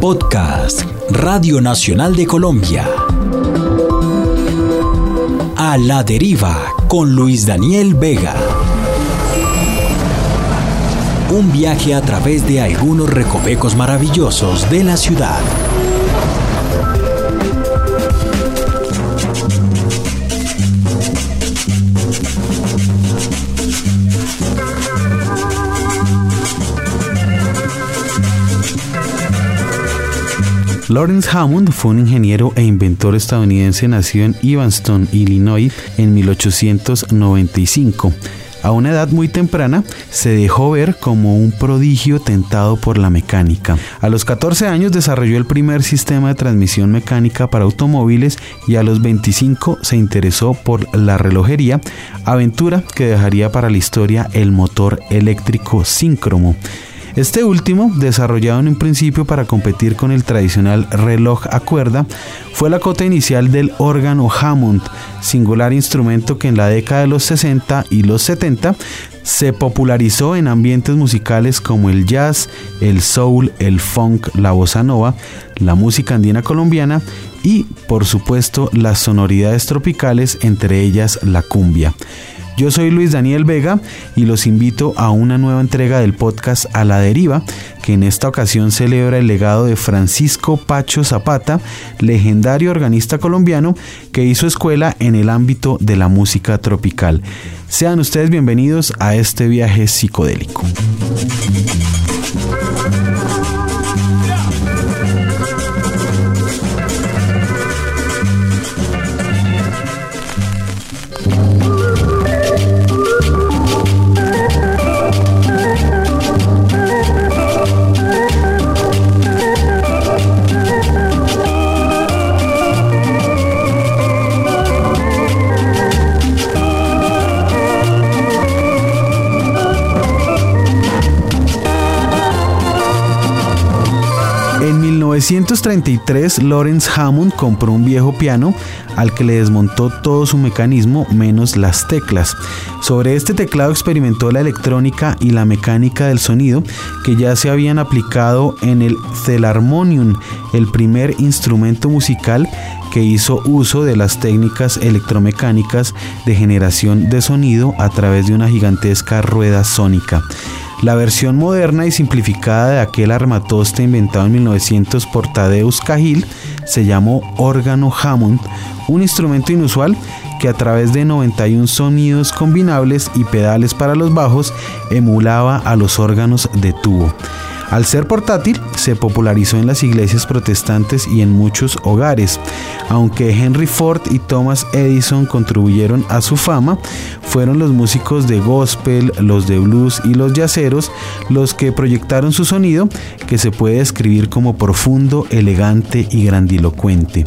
Podcast Radio Nacional de Colombia. A la deriva con Luis Daniel Vega. Un viaje a través de algunos recovecos maravillosos de la ciudad. Lawrence Hammond fue un ingeniero e inventor estadounidense nacido en Evanston, Illinois, en 1895. A una edad muy temprana se dejó ver como un prodigio tentado por la mecánica. A los 14 años desarrolló el primer sistema de transmisión mecánica para automóviles y a los 25 se interesó por la relojería, aventura que dejaría para la historia el motor eléctrico síncromo. Este último, desarrollado en un principio para competir con el tradicional reloj a cuerda, fue la cota inicial del órgano Hammond, singular instrumento que en la década de los 60 y los 70 se popularizó en ambientes musicales como el jazz, el soul, el funk, la bossa nova, la música andina colombiana y, por supuesto, las sonoridades tropicales, entre ellas la cumbia. Yo soy Luis Daniel Vega y los invito a una nueva entrega del podcast A la Deriva, que en esta ocasión celebra el legado de Francisco Pacho Zapata, legendario organista colombiano que hizo escuela en el ámbito de la música tropical. Sean ustedes bienvenidos a este viaje psicodélico. 1933, Lawrence Hammond compró un viejo piano al que le desmontó todo su mecanismo menos las teclas. Sobre este teclado experimentó la electrónica y la mecánica del sonido que ya se habían aplicado en el Celarmonium, el primer instrumento musical que hizo uso de las técnicas electromecánicas de generación de sonido a través de una gigantesca rueda sónica. La versión moderna y simplificada de aquel armatoste inventado en 1900 por Tadeusz Cajil se llamó órgano Hammond, un instrumento inusual que a través de 91 sonidos combinables y pedales para los bajos emulaba a los órganos de tubo. Al ser portátil, se popularizó en las iglesias protestantes y en muchos hogares. Aunque Henry Ford y Thomas Edison contribuyeron a su fama, fueron los músicos de gospel, los de blues y los yaceros los que proyectaron su sonido, que se puede describir como profundo, elegante y grandilocuente.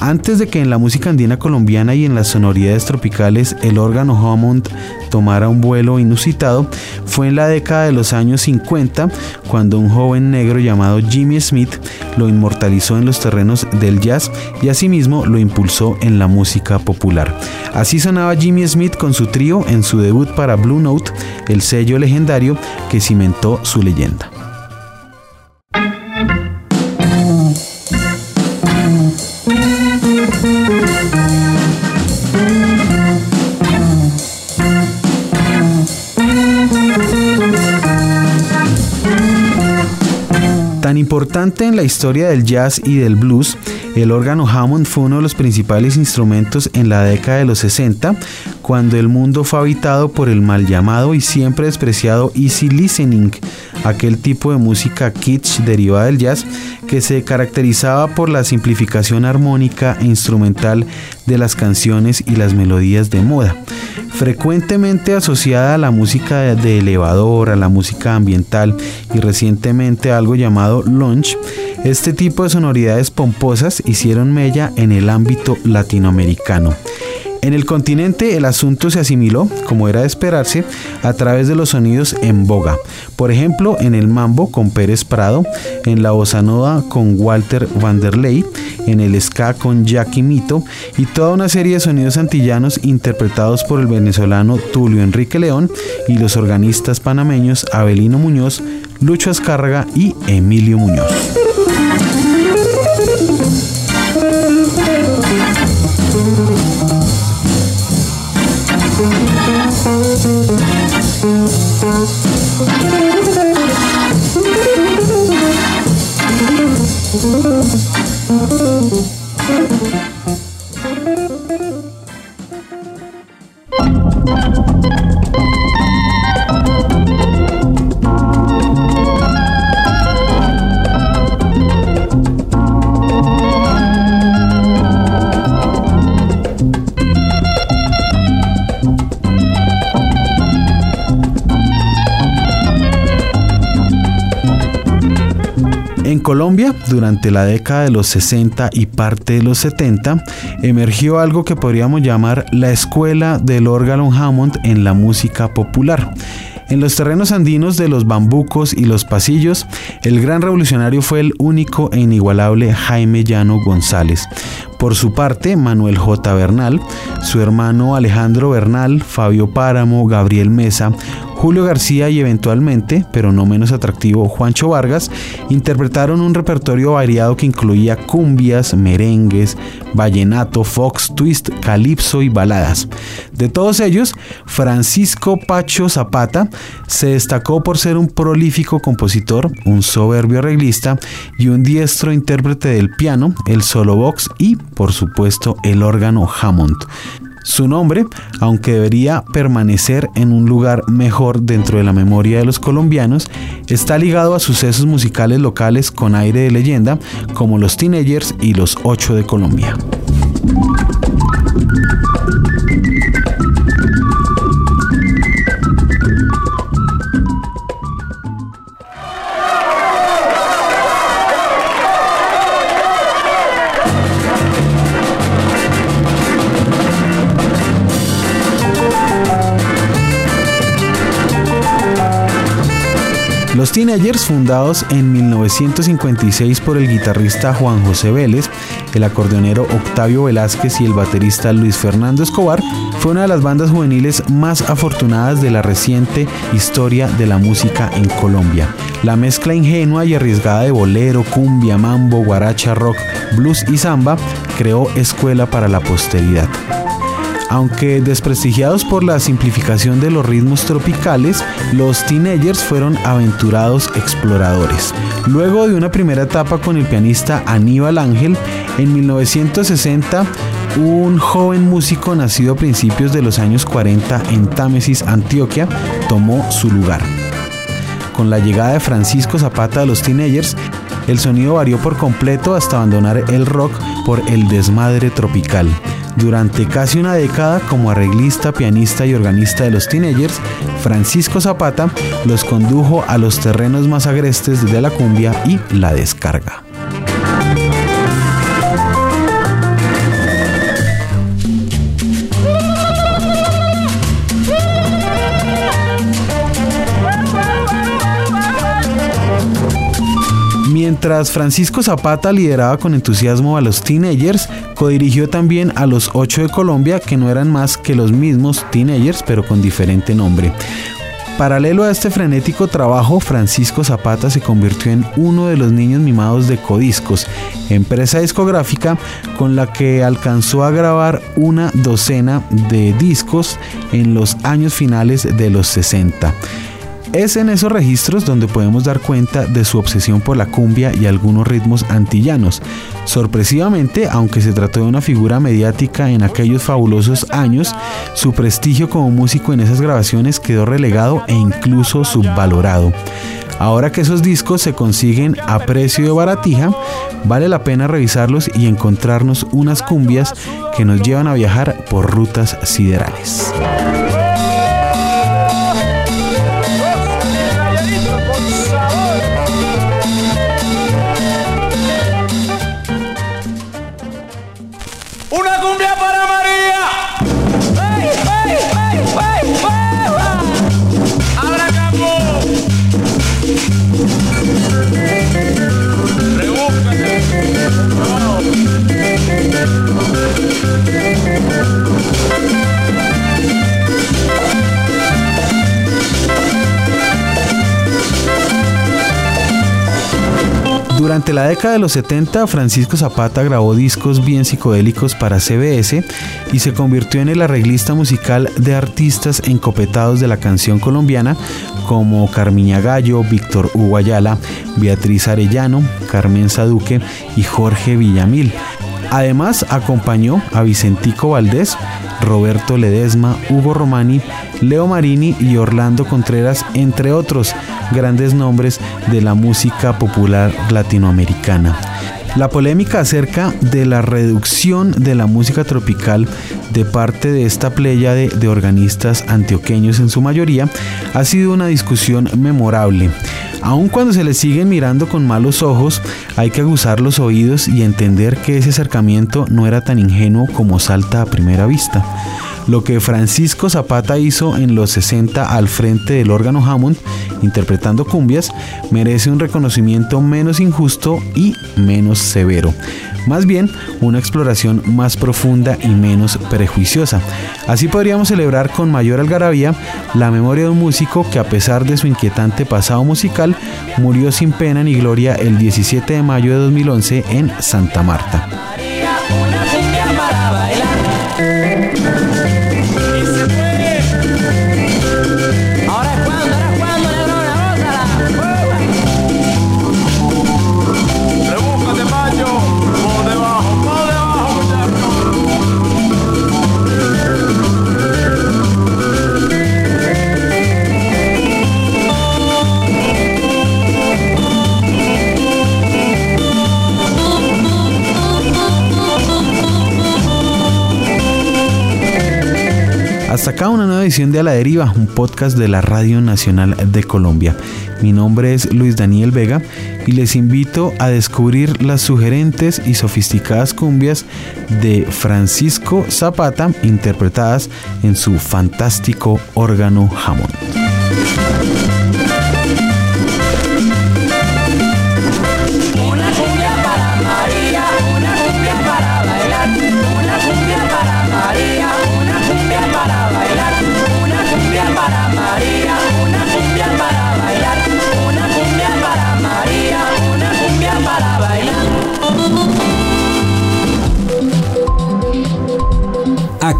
Antes de que en la música andina colombiana y en las sonoridades tropicales el órgano Hammond tomara un vuelo inusitado, fue en la década de los años 50 cuando un joven negro llamado Jimmy Smith lo inmortalizó en los terrenos del jazz y asimismo lo impulsó en la música popular. Así sonaba Jimmy Smith con su trío en su debut para Blue Note, el sello legendario que cimentó su leyenda. Tan importante en la historia del jazz y del blues, el órgano Hammond fue uno de los principales instrumentos en la década de los 60, cuando el mundo fue habitado por el mal llamado y siempre despreciado easy listening, aquel tipo de música kitsch derivada del jazz que se caracterizaba por la simplificación armónica e instrumental de las canciones y las melodías de moda. Frecuentemente asociada a la música de elevador, a la música ambiental y recientemente a algo llamado lounge, este tipo de sonoridades pomposas hicieron mella en el ámbito latinoamericano. En el continente el asunto se asimiló, como era de esperarse, a través de los sonidos en boga. Por ejemplo, en el mambo con Pérez Prado, en la bossa con Walter Vanderlei, en el ska con Jackie Mito y toda una serie de sonidos antillanos interpretados por el venezolano Tulio Enrique León y los organistas panameños Abelino Muñoz, Lucho Azcárraga y Emilio Muñoz. Thank you. Colombia, durante la década de los 60 y parte de los 70, emergió algo que podríamos llamar la escuela del órgano Hammond en la música popular. En los terrenos andinos de los bambucos y los pasillos, el gran revolucionario fue el único e inigualable Jaime Llano González. Por su parte, Manuel J. Bernal, su hermano Alejandro Bernal, Fabio Páramo, Gabriel Mesa, Julio García y eventualmente, pero no menos atractivo, Juancho Vargas, interpretaron un repertorio variado que incluía cumbias, merengues, vallenato, fox, twist, calipso y baladas. De todos ellos, Francisco Pacho Zapata se destacó por ser un prolífico compositor, un soberbio arreglista y un diestro intérprete del piano, el solo box y, por supuesto, el órgano Hammond. Su nombre, aunque debería permanecer en un lugar mejor dentro de la memoria de los colombianos, está ligado a sucesos musicales locales con aire de leyenda como los Teenagers y los Ocho de Colombia. Los Teenagers, fundados en 1956 por el guitarrista Juan José Vélez, el acordeonero Octavio Velázquez y el baterista Luis Fernando Escobar, fue una de las bandas juveniles más afortunadas de la reciente historia de la música en Colombia. La mezcla ingenua y arriesgada de bolero, cumbia, mambo, guaracha, rock, blues y samba creó escuela para la posteridad. Aunque desprestigiados por la simplificación de los ritmos tropicales, los teenagers fueron aventurados exploradores. Luego de una primera etapa con el pianista Aníbal Ángel, en 1960 un joven músico nacido a principios de los años 40 en Támesis, Antioquia, tomó su lugar. Con la llegada de Francisco Zapata a los teenagers, el sonido varió por completo hasta abandonar el rock por el desmadre tropical. Durante casi una década, como arreglista, pianista y organista de los teenagers, Francisco Zapata los condujo a los terrenos más agrestes de la cumbia y la descarga. Mientras Francisco Zapata lideraba con entusiasmo a los teenagers, codirigió también a los ocho de Colombia, que no eran más que los mismos teenagers, pero con diferente nombre. Paralelo a este frenético trabajo, Francisco Zapata se convirtió en uno de los niños mimados de Codiscos, empresa discográfica con la que alcanzó a grabar una docena de discos en los años finales de los 60. Es en esos registros donde podemos dar cuenta de su obsesión por la cumbia y algunos ritmos antillanos. Sorpresivamente, aunque se trató de una figura mediática en aquellos fabulosos años, su prestigio como músico en esas grabaciones quedó relegado e incluso subvalorado. Ahora que esos discos se consiguen a precio de baratija, vale la pena revisarlos y encontrarnos unas cumbias que nos llevan a viajar por rutas siderales. Una Durante la década de los 70, Francisco Zapata grabó discos bien psicodélicos para CBS y se convirtió en el arreglista musical de artistas encopetados de la canción colombiana como Carmiña Gallo, Víctor Hugo Beatriz Arellano, Carmen Saduque y Jorge Villamil. Además, acompañó a Vicentico Valdés, Roberto Ledesma, Hugo Romani, Leo Marini y Orlando Contreras, entre otros grandes nombres de la música popular latinoamericana. La polémica acerca de la reducción de la música tropical de parte de esta playa de, organistas antioqueños en su mayoría ha sido una discusión memorable. Aun cuando se le siguen mirando con malos ojos, hay que aguzar los oídos y entender que ese acercamiento no era tan ingenuo como salta a primera vista. Lo que Francisco Zapata hizo en los 60 al frente del órgano Hammond, interpretando cumbias, merece un reconocimiento menos injusto y menos severo. Más bien, una exploración más profunda y menos prejuiciosa. Así podríamos celebrar con mayor algarabía la memoria de un músico que a pesar de su inquietante pasado musical, murió sin pena ni gloria el 17 de mayo de 2011 en Santa Marta. Hasta acá una nueva edición de A la Deriva, un podcast de la Radio Nacional de Colombia. Mi nombre es Luis Daniel Vega y les invito a descubrir las sugerentes y sofisticadas cumbias de Francisco Zapata interpretadas en su fantástico órgano Hammond.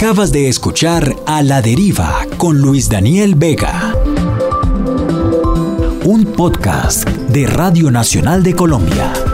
Acabas de escuchar A la Deriva con Luis Daniel Vega. Un podcast de Radio Nacional de Colombia.